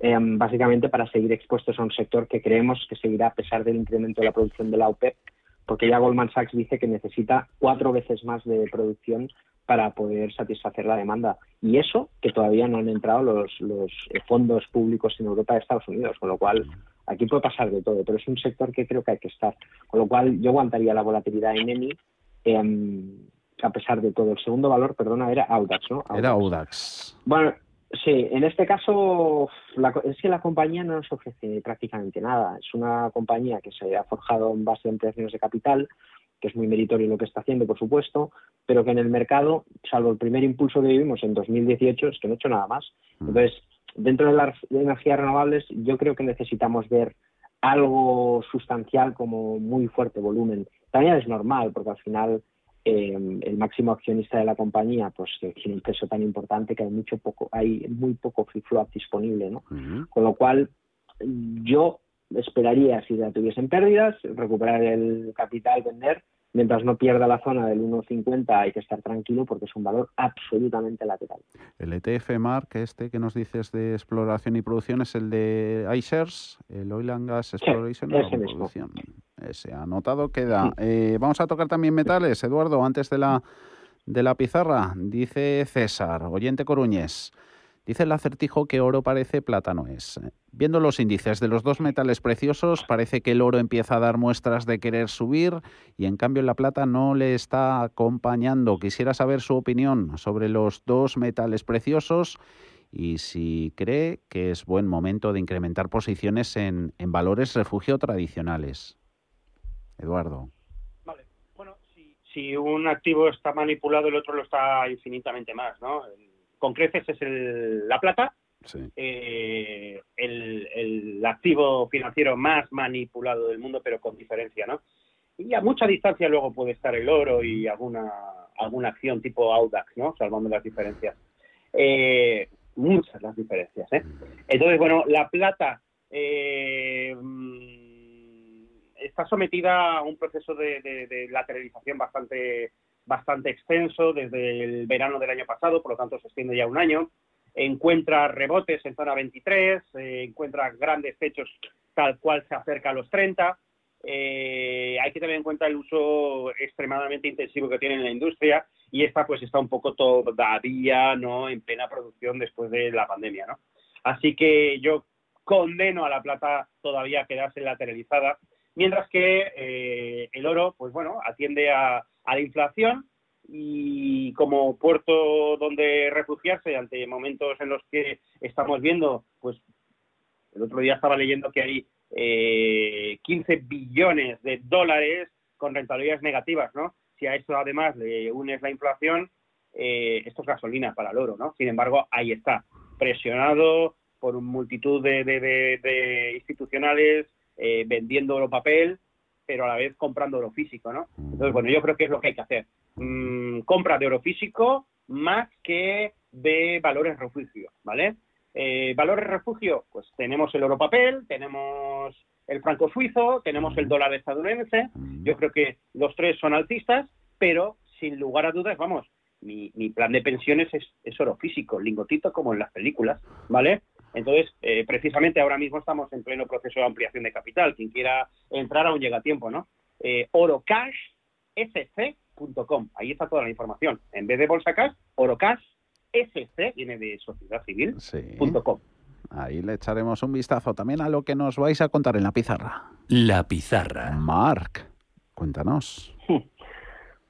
Em, básicamente para seguir expuestos a un sector que creemos que seguirá a pesar del incremento de la producción de la OPEP, porque ya Goldman Sachs dice que necesita cuatro veces más de producción para poder satisfacer la demanda. Y eso que todavía no han entrado los, los fondos públicos en Europa y Estados Unidos, con lo cual aquí puede pasar de todo, pero es un sector que creo que hay que estar. Con lo cual yo aguantaría la volatilidad en EMI em, a pesar de todo. El segundo valor, perdona, era Audax, ¿no? Era Audax. Bueno, Sí, en este caso es que la compañía no nos ofrece prácticamente nada. Es una compañía que se ha forjado en base a términos de capital, que es muy meritorio lo que está haciendo, por supuesto, pero que en el mercado, salvo el primer impulso que vivimos en 2018, es que no ha hecho nada más. Mm. Entonces, dentro de las energías renovables, yo creo que necesitamos ver algo sustancial como muy fuerte volumen. También es normal, porque al final eh, el máximo accionista de la compañía pues tiene un peso tan importante que hay mucho poco hay muy poco free float disponible no con lo cual yo esperaría si ya tuviesen pérdidas recuperar el capital vender mientras no pierda la zona del 1,50 hay que estar tranquilo porque es un valor absolutamente lateral. El ETF Mark, este que nos dices de exploración y producción, es el de iShares, el Oil and Gas Exploration y Producción. Ese anotado queda. Eh, vamos a tocar también metales, Eduardo, antes de la, de la pizarra. Dice César, oyente Coruñés. Dice el acertijo que oro parece, plátano es. Viendo los índices de los dos metales preciosos, parece que el oro empieza a dar muestras de querer subir y en cambio la plata no le está acompañando. Quisiera saber su opinión sobre los dos metales preciosos y si cree que es buen momento de incrementar posiciones en, valores refugio tradicionales. Eduardo. Bueno, si, si un activo está manipulado, el otro lo está infinitamente más, ¿no? Con creces es la plata, eh, el, activo financiero más manipulado del mundo, pero con diferencia, ¿no? Y a mucha distancia luego puede estar el oro y alguna, alguna acción tipo Audax, ¿no? Salvando las diferencias. Eh, muchas las diferencias, ¿eh? Entonces, bueno, la plata eh, está sometida a un proceso de, de lateralización bastante bastante extenso desde el verano del año pasado, por lo tanto se extiende ya un año. Encuentra rebotes en zona 23, eh, encuentra grandes techos tal cual se acerca a los 30. Eh, hay que tener en cuenta el uso extremadamente intensivo que tiene en la industria y esta pues está un poco todavía no en plena producción después de la pandemia, ¿no? Así que yo condeno a la plata todavía quedarse lateralizada, mientras que eh, el oro, pues bueno, atiende a, la inflación y como puerto donde refugiarse ante momentos en los que estamos viendo, pues el otro día estaba leyendo que hay eh, 15 billones de dólares con rentabilidades negativas, ¿no? Si a eso además le unes la inflación, eh, esto es gasolina para el oro, ¿no? Sin embargo, ahí está, presionado por multitud de, institucionales eh, vendiendo oro papel, pero a la vez comprando oro físico, ¿no? Entonces, bueno, yo creo que es lo que hay que hacer. Mm, compra de oro físico más que de valores refugio, ¿vale? Eh, valores refugio, pues tenemos el oro papel, tenemos el franco suizo, tenemos el dólar estadounidense. Yo creo que los tres son alcistas, pero sin lugar a dudas, vamos, mi, plan de pensiones es, oro físico, lingotito como en las películas, ¿vale? Entonces, eh, precisamente ahora mismo estamos en pleno proceso de ampliación de capital. Quien quiera entrar aún llega a tiempo, ¿no? Eh, orocashsc.com. Ahí está toda la información. En vez de bolsa cash, orocash SC, viene de sociedad civil, Ahí le echaremos un vistazo también a lo que nos vais a contar en la pizarra. La pizarra. Marc, cuéntanos.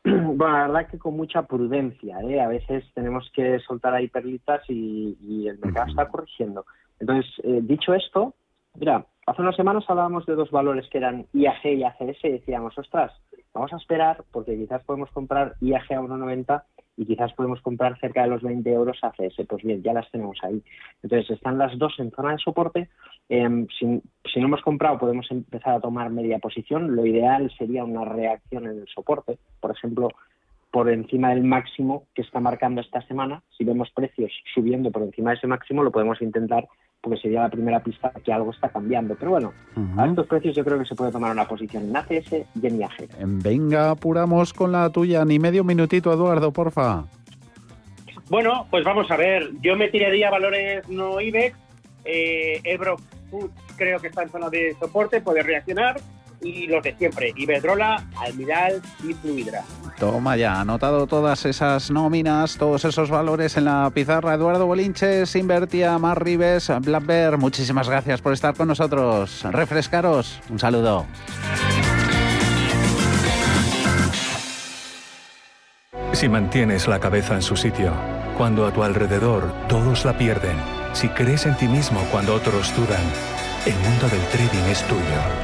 Bueno, la verdad que con mucha prudencia, ¿eh? A veces tenemos que soltar ahí perlitas y, el mercado está corrigiendo. Entonces, eh, dicho esto, mira, hace unas semanas hablábamos de dos valores que eran IAG y ACS y decíamos, ostras, vamos a esperar porque quizás podemos comprar IAG a 1,90 y quizás podemos comprar cerca de los 20 euros ACS. Pues bien, ya las tenemos ahí. Entonces están las dos en zona de soporte. Em, si, no hemos comprado, podemos empezar a tomar media posición. Lo ideal sería una reacción en el soporte. Por ejemplo, por encima del máximo que está marcando esta semana. Si vemos precios subiendo por encima de ese máximo, lo podemos intentar porque sería la primera pista que algo está cambiando. Pero bueno, a estos precios yo creo que se puede tomar una posición en ACS y en IAG. Venga, apuramos con la tuya, ni medio minutito, Eduardo, porfa. Bueno, pues vamos a ver, yo me tiraría valores no IBEX, eh, Ebro Food creo que está en zona de soporte, puede reaccionar, y los de siempre, Iberdrola, Almiral y Fluidra. Toma ya, anotado todas esas nóminas, todos esos valores en la pizarra. Eduardo Bolinches, Invertia, Mar Rives, Blackbear, muchísimas gracias por estar con nosotros. Refrescaros, un saludo. Si mantienes la cabeza en su sitio, cuando a tu alrededor todos la pierden, si crees en ti mismo cuando otros dudan, el mundo del trading es tuyo.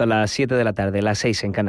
Son las 7 de la tarde, las 6 en Canarias.